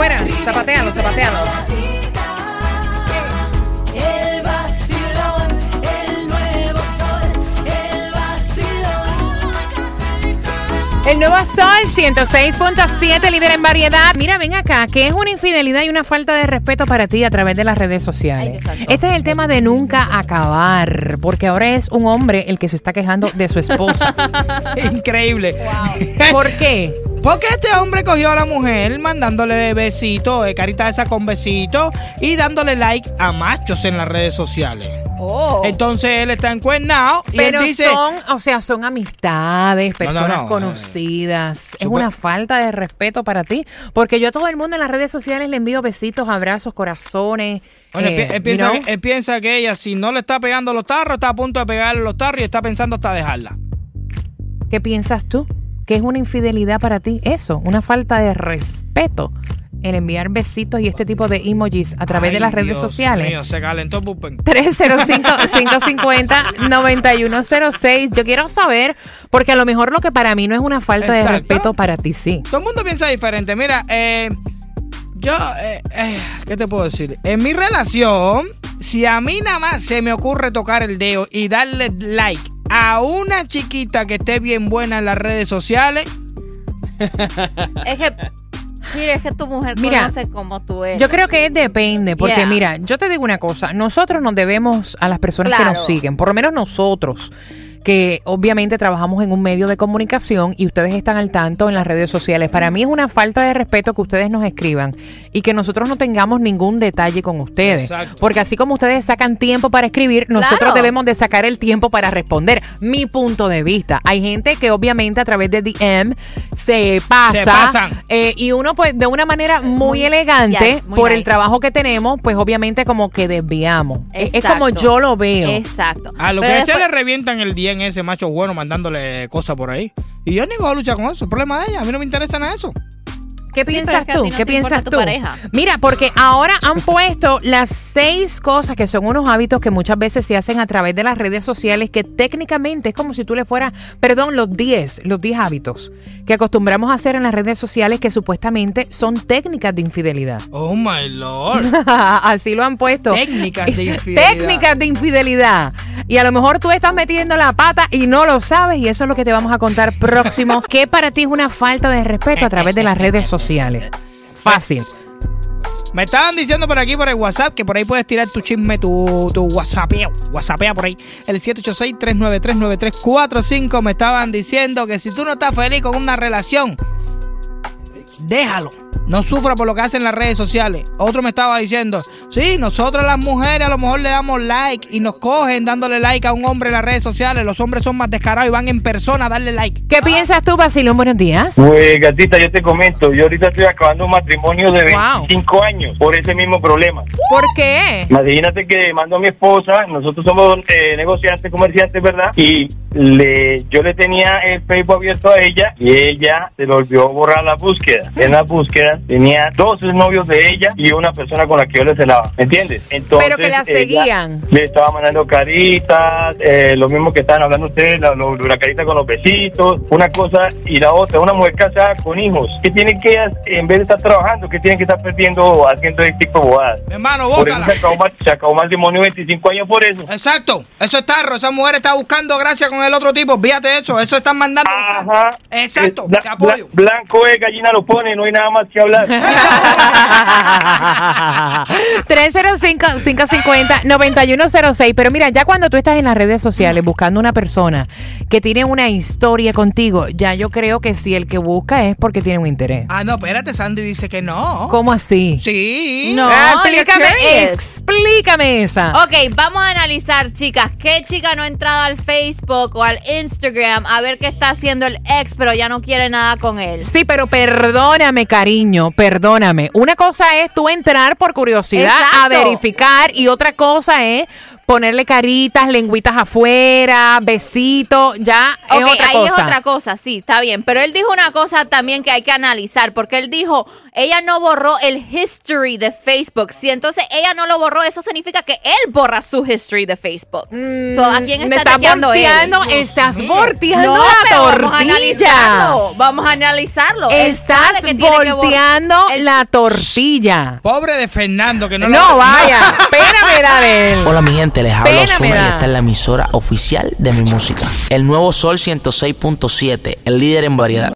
humor. Fuera, fuera, zapatealo, zapatealo. El vacilón, el nuevo sol, el vacilón. El nuevo Sol 106.7, líder en variedad. Mira, ven acá, que es una infidelidad y una falta de respeto para ti a través de las redes sociales. Este es el tema de nunca acabar, porque ahora es un hombre el que se está quejando de su esposa. Increíble. ¿Por qué? Porque este hombre cogió a la mujer mandándole besitos, eh, carita esa con besitos y dándole like a machos en las redes sociales. Entonces él está encuernado y Pero él dice... son, o sea, son amistades, personas no. conocidas. Es una falta de respeto para ti, porque yo a todo el mundo en las redes sociales le envío besitos, abrazos, corazones. Bueno, eh, you piensa know. que, él piensa que ella, si no le está pegando los tarros, está a punto de pegarle los tarros y está pensando hasta dejarla. ¿Qué piensas tú? ¿Qué es una infidelidad para ti? Eso, una falta de respeto en enviar besitos y este tipo de emojis a través de las redes Dios sociales. mío, se calentó el bullpen. 305-550-9106. Yo quiero saber, porque a lo mejor lo que para mí no es una falta de respeto, para ti sí. Todo el mundo piensa diferente. Mira, eh, yo, eh, eh, ¿qué te puedo decir? En mi relación, si a mí nada más se me ocurre tocar el dedo y darle like a una chiquita que esté bien buena en las redes sociales, Es que, mire, es que tu mujer Mira, conoce cómo tú eres. Yo creo que depende, porque Yeah. mira, yo te digo una cosa, nosotros nos debemos a las personas que nos siguen, por lo menos nosotros, que obviamente trabajamos en un medio de comunicación y ustedes están al tanto en las redes sociales. Para mí es una falta de respeto que ustedes nos escriban y que nosotros no tengamos ningún detalle con ustedes. Exacto. Porque así como ustedes sacan tiempo para escribir, nosotros Claro. debemos de sacar el tiempo para responder. Mi punto de vista. Hay gente que obviamente a través de DM se pasa Se pasan. eh, y uno pues de una manera muy, Muy- elegante yes, muy por el trabajo que tenemos, pues obviamente como que desviamos. Es- Es como yo lo veo. Exacto. a lo Pero que después- le revientan el ese macho bueno mandándole cosas por ahí. Y yo ni voy a luchar con eso. El problema de ella. A mí no me interesa nada eso. ¿Qué Sí, piensas tú? no ¿Qué piensas tu tú? pareja. Mira, porque ahora han puesto las seis cosas que son unos hábitos que muchas veces se hacen a través de las redes sociales, que técnicamente es como si tú le fueras, perdón, los 10, los 10 hábitos que acostumbramos a hacer en las redes sociales que supuestamente son técnicas de infidelidad. Oh my lord. Así lo han puesto. Técnicas de infidelidad. Técnicas de infidelidad. Y a lo mejor tú estás metiendo la pata y no lo sabes y eso es lo que te vamos a contar próximo. que para ti es una falta de respeto a través de las redes sociales? Fácil. Me estaban diciendo por aquí, por el WhatsApp, que por ahí puedes tirar tu chisme, tu, tu WhatsAppeo. WhatsAppea por ahí. El 786-393-9345. Me estaban diciendo que si tú no estás feliz con una relación, déjalo. No sufra por lo que hacen las redes sociales. Otro me estaba diciendo, sí, nosotros las mujeres a lo mejor le damos like y nos cogen dándole like a un hombre en las redes sociales. Los hombres son más descarados y van en persona a darle like. ¿Qué piensas tú, Basilón? Buenos días. Pues gatita, yo te comento, yo ahorita estoy acabando un matrimonio de Wow. 25 años por ese mismo problema. ¿Por qué? Imagínate que mando a mi esposa, nosotros somos eh, negociantes, comerciantes, ¿verdad? Y le, yo le tenía el Facebook abierto a ella y ella se le olvidó borrar la búsqueda. En la búsqueda tenía dos novios de ella y una persona con la que yo le celaba, ¿me entiendes? Entonces, Pero que la seguían. Le estaba mandando caritas, eh, lo mismo que estaban hablando ustedes, la, lo- la carita con los besitos, una cosa y la otra, una mujer casada con hijos, que tiene que, en vez de estar trabajando, que tiene que estar perdiendo, haciendo este tipo de bobadas. Hermano, Por eso bótala. se acabó, se acabó matrimonio 25 años por eso. Exacto, eso es tarro. Esa mujer está buscando gracia con el otro tipo. Fíjate eso, eso están mandando. Ajá. Exacto, Eh, te apoyo. blanco es gallina lo pone, no hay nada más que hablar. hablar. 305-550-9106. Pero mira, ya cuando tú estás en las redes sociales buscando una persona que tiene una historia contigo, ya yo creo que si el que busca es porque tiene un interés. Ah, no, espérate, Sandy dice que no. ¿Cómo así? Sí. No. Ah, explícame, explícame esa. Ok, vamos a analizar, chicas. ¿Qué chica no ha entrado al Facebook o al Instagram a ver qué está haciendo el ex, pero ya no quiere nada con él? Sí, pero perdóname, cariño, perdóname. Una cosa es tú entrar por curiosidad a verificar y otra cosa es ponerle caritas, lengüitas afuera, besitos, ya es Ok, otra ahí cosa. es otra cosa, sí, está bien. Pero él dijo una cosa también que hay que analizar, porque él dijo, ella no borró el history de Facebook. Si entonces ella no lo borró, eso significa que él borra su history de Facebook. So, ¿A quién Mm, Me está estás chequeando él? volteando, estás volteando No, la pero vamos a tortilla. analizarlo. Vamos a analizarlo. Estás volteando la tortilla. Pobre de Fernando, que no No, la- vaya, pena me da de él. Hola mi gente, les hablo Ozuna y esta es la emisora oficial de mi música. El nuevo Sol 106.7, el líder en variedad.